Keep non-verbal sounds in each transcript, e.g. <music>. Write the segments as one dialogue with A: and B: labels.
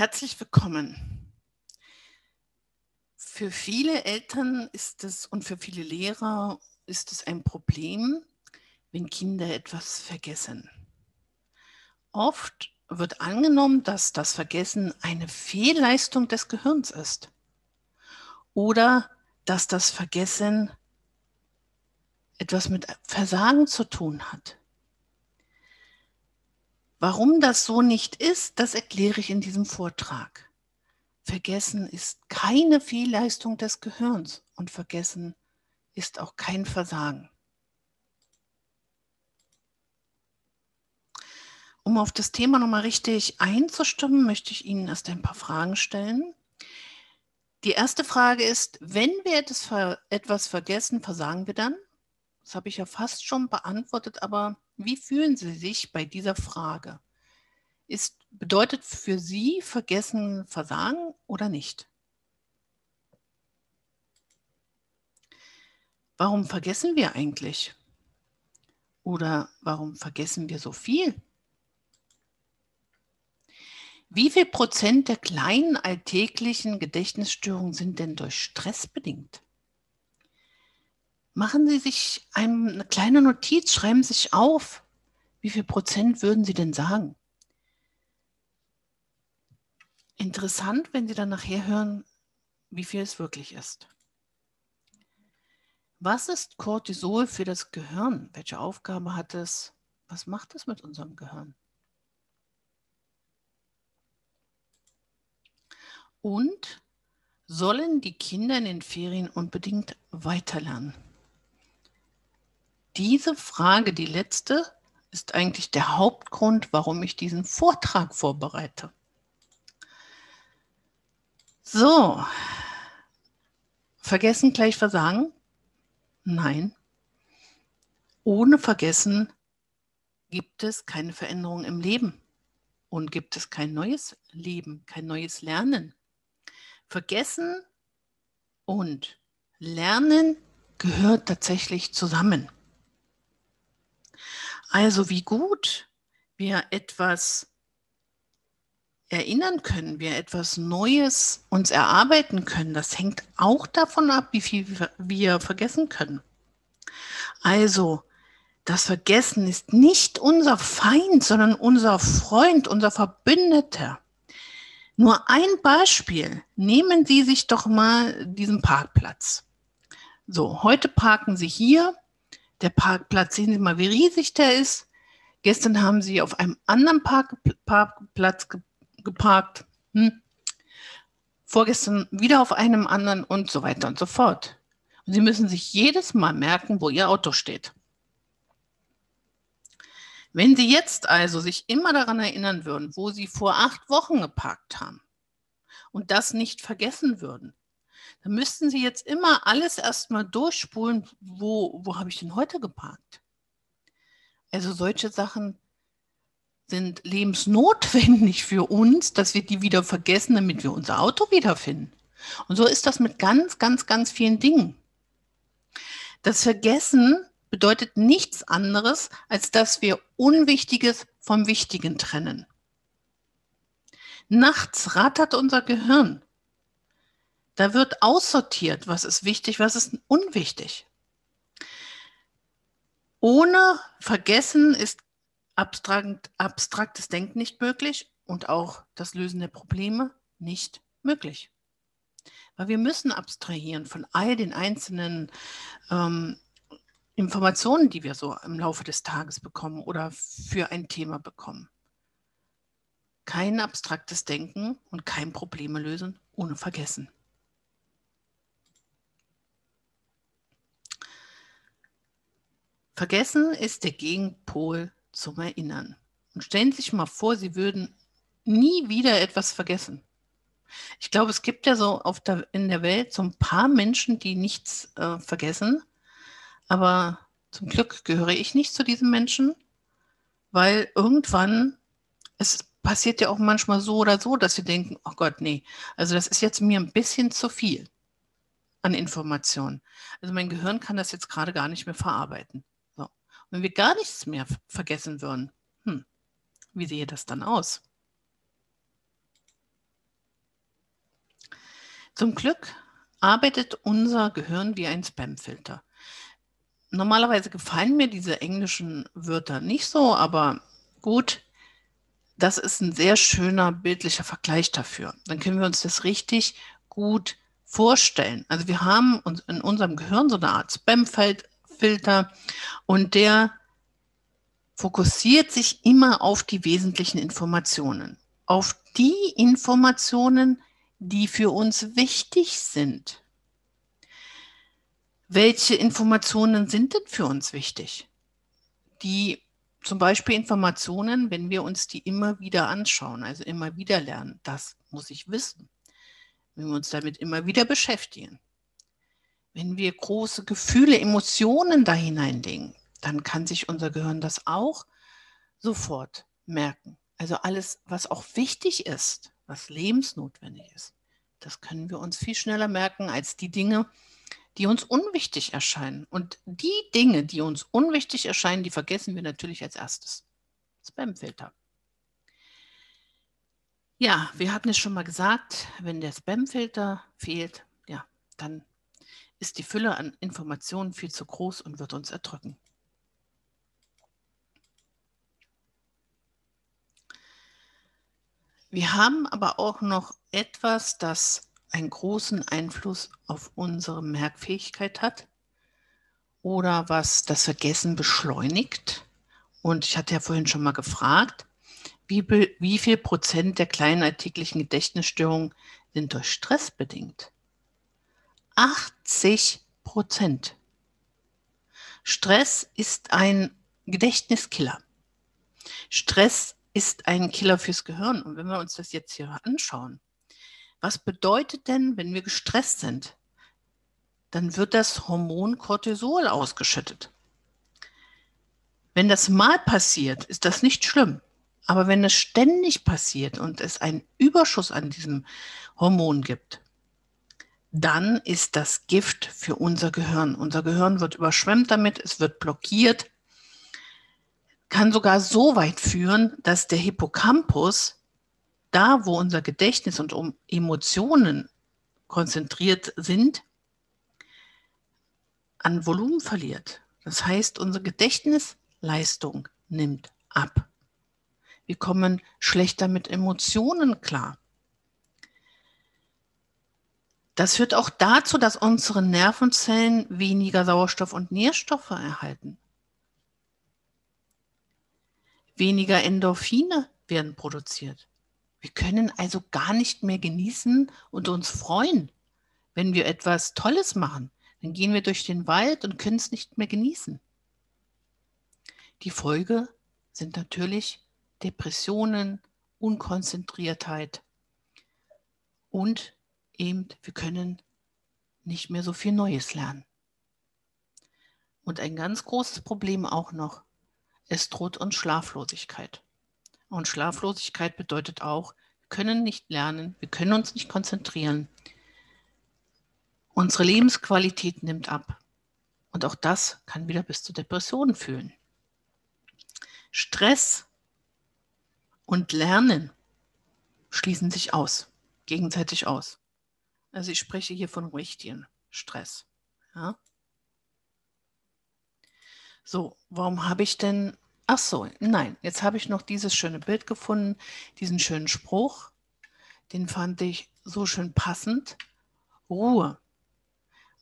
A: Herzlich willkommen. Für viele Eltern ist es und für viele Lehrer ist es ein Problem, wenn Kinder etwas vergessen. Oft wird angenommen, dass das Vergessen eine Fehlleistung des Gehirns ist oder dass das Vergessen etwas mit Versagen zu tun hat. Warum das so nicht ist, das erkläre ich in diesem Vortrag. Vergessen ist keine Fehlleistung des Gehirns und Vergessen ist auch kein Versagen. Um auf das Thema nochmal richtig einzustimmen, möchte ich Ihnen erst ein paar Fragen stellen. Die erste Frage ist, wenn wir etwas, vergessen, versagen wir dann? Das habe ich ja fast schon beantwortet, aber wie fühlen Sie sich bei dieser Frage? Ist, bedeutet für Sie vergessen Versagen oder nicht? Warum vergessen wir eigentlich? Oder warum vergessen wir so viel? Wie viel Prozent der kleinen alltäglichen Gedächtnisstörungen sind denn durch Stress bedingt? Machen Sie sich eine kleine Notiz, schreiben Sie sich auf. Wie viel Prozent würden Sie denn sagen? Interessant, wenn Sie dann nachher hören, wie viel es wirklich ist. Was ist Cortisol für das Gehirn? Welche Aufgabe hat es? Was macht es mit unserem Gehirn? Und sollen die Kinder in den Ferien unbedingt weiterlernen? Diese Frage, die letzte, ist eigentlich der Hauptgrund, warum ich diesen Vortrag vorbereite. So, vergessen gleich versagen? Nein. Ohne Vergessen gibt es keine Veränderung im Leben und gibt es kein neues Leben, kein neues Lernen. Vergessen und Lernen gehört tatsächlich zusammen. Also wie gut wir etwas erinnern können, wir etwas Neues uns erarbeiten können, das hängt auch davon ab, wie viel wir vergessen können. Also das Vergessen ist nicht unser Feind, sondern unser Freund, unser Verbündeter. Nur ein Beispiel. Nehmen Sie sich doch mal diesen Parkplatz. So, heute parken Sie hier. Der Parkplatz, sehen Sie mal, wie riesig der ist. Gestern haben Sie auf einem anderen Park, Parkplatz geparkt. Hm. Vorgestern wieder auf einem anderen und so weiter und so fort. Und Sie müssen sich jedes Mal merken, wo Ihr Auto steht. Wenn Sie jetzt also sich immer daran erinnern würden, wo Sie vor acht Wochen geparkt haben und das nicht vergessen würden, dann müssten Sie jetzt immer alles erstmal durchspulen, wo, wo habe ich denn heute geparkt? Also solche Sachen sind lebensnotwendig für uns, dass wir die wieder vergessen, damit wir unser Auto wiederfinden. Und so ist das mit ganz, ganz, ganz vielen Dingen. Das Vergessen bedeutet nichts anderes, als dass wir Unwichtiges vom Wichtigen trennen. Nachts rattert unser Gehirn. Da wird aussortiert, was ist wichtig, was ist unwichtig. Ohne Vergessen ist abstrakt, abstraktes Denken nicht möglich und auch das Lösen der Probleme nicht möglich. Weil wir müssen abstrahieren von all den einzelnen ähm, Informationen, die wir so im Laufe des Tages bekommen oder für ein Thema bekommen. Kein abstraktes Denken und kein Probleme lösen ohne Vergessen. Vergessen ist der Gegenpol zum Erinnern. Und stellen Sie sich mal vor, Sie würden nie wieder etwas vergessen. Ich glaube, es gibt ja so der, in der Welt so ein paar Menschen, die nichts äh, vergessen. Aber zum Glück gehöre ich nicht zu diesen Menschen, weil irgendwann, es passiert ja auch manchmal so oder so, dass sie denken, oh Gott, nee, also das ist jetzt mir ein bisschen zu viel an Informationen. Also mein Gehirn kann das jetzt gerade gar nicht mehr verarbeiten. Wenn wir gar nichts mehr vergessen würden, hm, wie sehe das dann aus? Zum Glück arbeitet unser Gehirn wie ein Spamfilter. Normalerweise gefallen mir diese englischen Wörter nicht so, aber gut, das ist ein sehr schöner bildlicher Vergleich dafür. Dann können wir uns das richtig gut vorstellen. Also wir haben uns in unserem Gehirn so eine Art Spamfilter und der fokussiert sich immer auf die wesentlichen Informationen, auf die Informationen, die für uns wichtig sind. Welche Informationen sind denn für uns wichtig? Die zum Beispiel Informationen, wenn wir uns die immer wieder anschauen, also immer wieder lernen, das muss ich wissen. Wenn wir uns damit immer wieder beschäftigen. Wenn wir große Gefühle, Emotionen da hineinlegen, dann kann sich unser Gehirn das auch sofort merken. Also alles, was auch wichtig ist, was lebensnotwendig ist, das können wir uns viel schneller merken als die Dinge, die uns unwichtig erscheinen. Und die Dinge, die uns unwichtig erscheinen, die vergessen wir natürlich als erstes. Spamfilter. Ja, wir hatten es schon mal gesagt, wenn der Spamfilter fehlt, ja, dann ist die Fülle an Informationen viel zu groß und wird uns erdrücken. Wir haben aber auch noch etwas, das einen großen Einfluss auf unsere Merkfähigkeit hat oder was das Vergessen beschleunigt. Und ich hatte ja vorhin schon mal gefragt, wie, wie viel Prozent der kleinen alltäglichen Gedächtnisstörungen sind durch Stress bedingt? 80 Prozent. Stress ist ein Gedächtniskiller. Stress ist ein Killer fürs Gehirn. Und wenn wir uns das jetzt hier anschauen, was bedeutet denn, wenn wir gestresst sind? Dann wird das Hormon Cortisol ausgeschüttet. Wenn das mal passiert, ist das nicht schlimm. Aber wenn es ständig passiert und es einen Überschuss an diesem Hormon gibt, dann ist das Gift für unser Gehirn. Unser Gehirn wird überschwemmt damit, es wird blockiert, kann sogar so weit führen, dass der Hippocampus da, wo unser Gedächtnis und um Emotionen konzentriert sind, an Volumen verliert. Das heißt, unsere Gedächtnisleistung nimmt ab. Wir kommen schlechter mit Emotionen klar. Das führt auch dazu, dass unsere Nervenzellen weniger Sauerstoff und Nährstoffe erhalten. Weniger Endorphine werden produziert. Wir können also gar nicht mehr genießen und uns freuen, wenn wir etwas Tolles machen. Dann gehen wir durch den Wald und können es nicht mehr genießen. Die Folge sind natürlich Depressionen, Unkonzentriertheit und eben wir können nicht mehr so viel Neues lernen. Und ein ganz großes Problem auch noch, es droht uns Schlaflosigkeit. Und Schlaflosigkeit bedeutet auch, wir können nicht lernen, wir können uns nicht konzentrieren. Unsere Lebensqualität nimmt ab. Und auch das kann wieder bis zu Depressionen führen. Stress und Lernen schließen sich aus, gegenseitig aus. Also ich spreche hier von richtigen Stress. Ja? So, warum habe ich denn Ach so, nein, jetzt habe ich noch dieses schöne Bild gefunden, diesen schönen Spruch. Den fand ich so schön passend. Ruhe.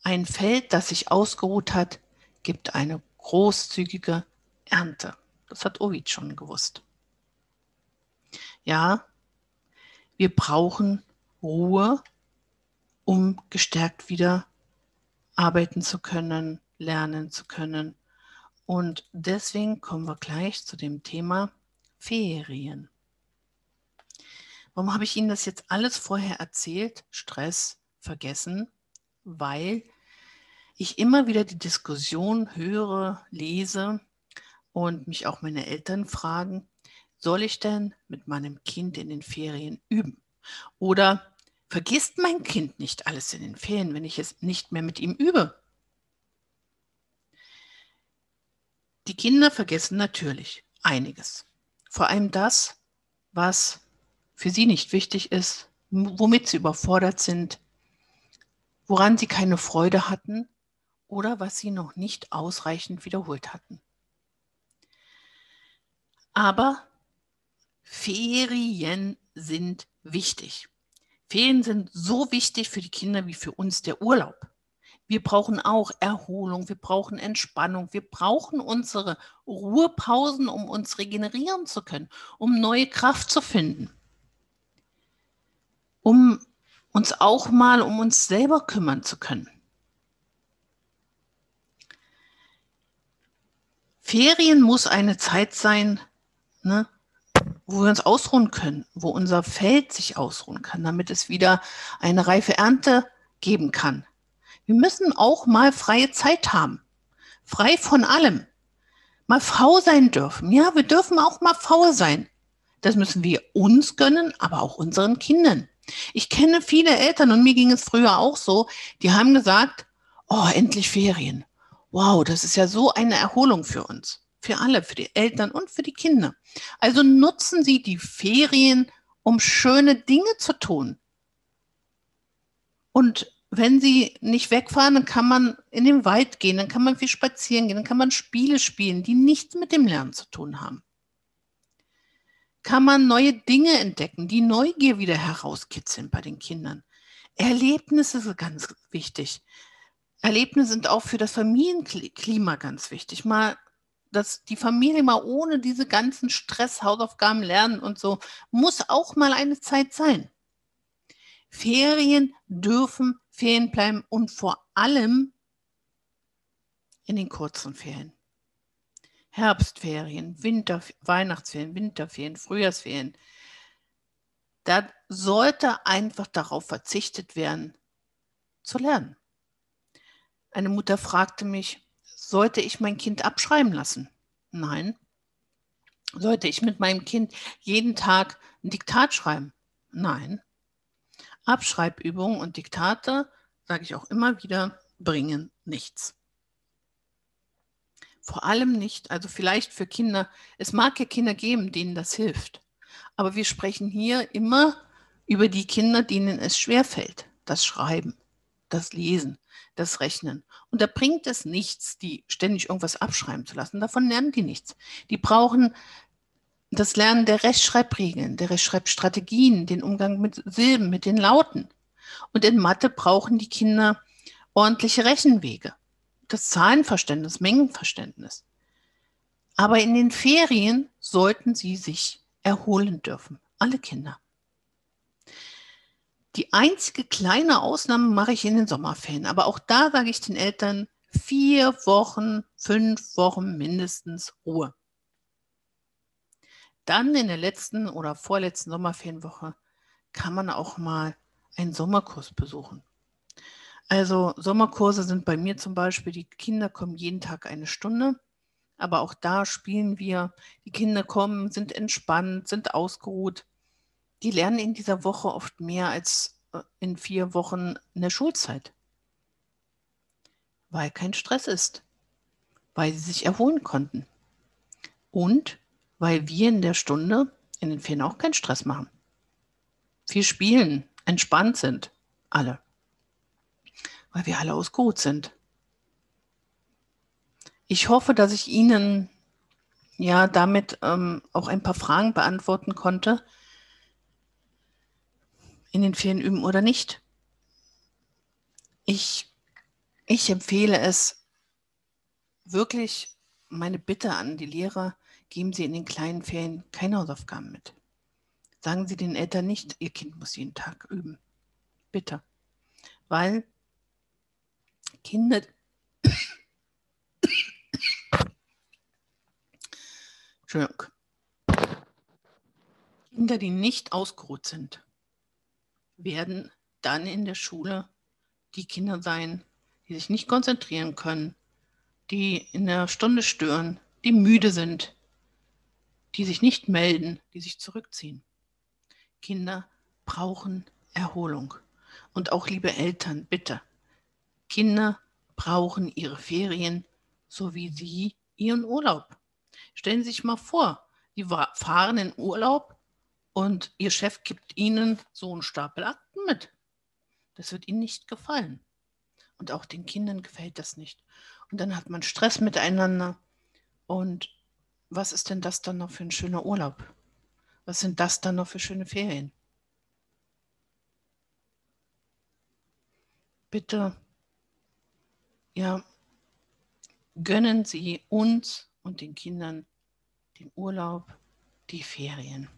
A: Ein Feld, das sich ausgeruht hat, gibt eine großzügige Ernte. Das hat Ovid schon gewusst. Ja, wir brauchen Ruhe, um gestärkt wieder arbeiten zu können, lernen zu können und deswegen kommen wir gleich zu dem Thema Ferien. Warum habe ich Ihnen das jetzt alles vorher erzählt? Stress vergessen, weil ich immer wieder die Diskussion höre, lese und mich auch meine Eltern fragen, soll ich denn mit meinem Kind in den Ferien üben? Oder vergisst mein Kind nicht alles in den Ferien, wenn ich es nicht mehr mit ihm übe? Die Kinder vergessen natürlich einiges. Vor allem das, was für sie nicht wichtig ist, womit sie überfordert sind. woran sie keine Freude hatten oder was sie noch nicht ausreichend wiederholt hatten. Aber Ferien sind wichtig. Ferien sind so wichtig für die Kinder wie für uns der Urlaub. Wir brauchen auch Erholung, wir brauchen Entspannung, wir brauchen unsere Ruhepausen, um uns regenerieren zu können, um neue Kraft zu finden, um uns auch mal um uns selber kümmern zu können. Ferien muss eine Zeit sein, ne, wo wir uns ausruhen können, wo unser Feld sich ausruhen kann, damit es wieder eine reife Ernte geben kann. Wir müssen auch mal freie Zeit haben. Frei von allem. Mal faul sein dürfen. Ja, wir dürfen auch mal faul sein. Das müssen wir uns gönnen, aber auch unseren Kindern. Ich kenne viele Eltern und mir ging es früher auch so, die haben gesagt, oh, endlich Ferien. Wow, das ist ja so eine Erholung für uns. Für alle, für die Eltern und für die Kinder. Also nutzen Sie die Ferien, um schöne Dinge zu tun. Und wenn sie nicht wegfahren, dann kann man in den Wald gehen, dann kann man viel spazieren gehen, dann kann man Spiele spielen, die nichts mit dem Lernen zu tun haben. Kann man neue Dinge entdecken, die Neugier wieder herauskitzeln bei den Kindern. Erlebnisse sind ganz wichtig. Erlebnisse sind auch für das Familienklima ganz wichtig. Mal, dass die Familie mal ohne diese ganzen Stress, Hausaufgaben lernen und so, muss auch mal eine Zeit sein. Ferien dürfen Ferien bleiben und vor allem in den kurzen Ferien. Herbstferien, Winter, Weihnachtsferien, Winterferien, Frühjahrsferien. Da sollte einfach darauf verzichtet werden, zu lernen. Eine Mutter fragte mich, sollte ich mein Kind abschreiben lassen? Nein. Sollte ich mit meinem Kind jeden Tag ein Diktat schreiben? Nein. Abschreibübungen und Diktate, sage ich auch immer wieder, bringen nichts. Vor allem nicht, also vielleicht für Kinder, es mag ja Kinder geben, denen das hilft. Aber wir sprechen hier immer über die Kinder, denen es schwerfällt, das Schreiben, das Lesen, das Rechnen. Und da bringt es nichts, die ständig irgendwas abschreiben zu lassen. Davon lernen die nichts. Die brauchen das Lernen der Rechtschreibregeln, der Rechtschreibstrategien, den Umgang mit Silben, mit den Lauten. Und in Mathe brauchen die Kinder ordentliche Rechenwege, das Zahlenverständnis, Mengenverständnis. Aber in den Ferien sollten sie sich erholen dürfen, alle Kinder. Die einzige kleine Ausnahme mache ich in den Sommerferien. Aber auch da sage ich den Eltern, vier Wochen, fünf Wochen mindestens Ruhe. Dann in der letzten oder vorletzten Sommerferienwoche kann man auch mal einen Sommerkurs besuchen. Also Sommerkurse sind bei mir zum Beispiel, die Kinder kommen jeden Tag eine Stunde, aber auch da spielen wir. Die Kinder kommen, sind entspannt, sind ausgeruht. Die lernen in dieser Woche oft mehr als äh, in vier Wochen in der Schulzeit, weil kein Stress ist, weil sie sich erholen konnten. Und weil wir in der Stunde in den Ferien auch keinen Stress machen. Viel spielen, entspannt sind, alle. Weil wir alle aus Gut sind. Ich hoffe, dass ich Ihnen ja damit ähm, auch ein paar Fragen beantworten konnte. In den Ferien üben oder nicht. Ich, ich empfehle es wirklich, meine Bitte an die Lehrer, geben Sie in den kleinen Ferien keine Hausaufgaben mit. Sagen Sie den Eltern nicht, Ihr Kind muss jeden Tag üben. Bitte. Weil Kinder. <coughs> Entschuldigung. Kinder, die nicht ausgeruht sind, werden dann in der Schule die Kinder sein, die sich nicht konzentrieren können, die in der Stunde stören, die müde sind, die sich nicht melden, die sich zurückziehen. Kinder brauchen Erholung. Und auch liebe Eltern, bitte. Kinder brauchen ihre Ferien, so wie sie ihren Urlaub. Stellen Sie sich mal vor, Sie fahren in Urlaub und Ihr Chef gibt Ihnen so einen Stapel Akten mit. Das wird Ihnen nicht gefallen. Und auch den Kindern gefällt das nicht. Und dann hat man Stress miteinander. Und was ist denn das dann noch für ein schöner Urlaub? Was sind das dann noch für schöne Ferien? Bitte, ja, gönnen Sie uns und den Kindern den Urlaub, die Ferien.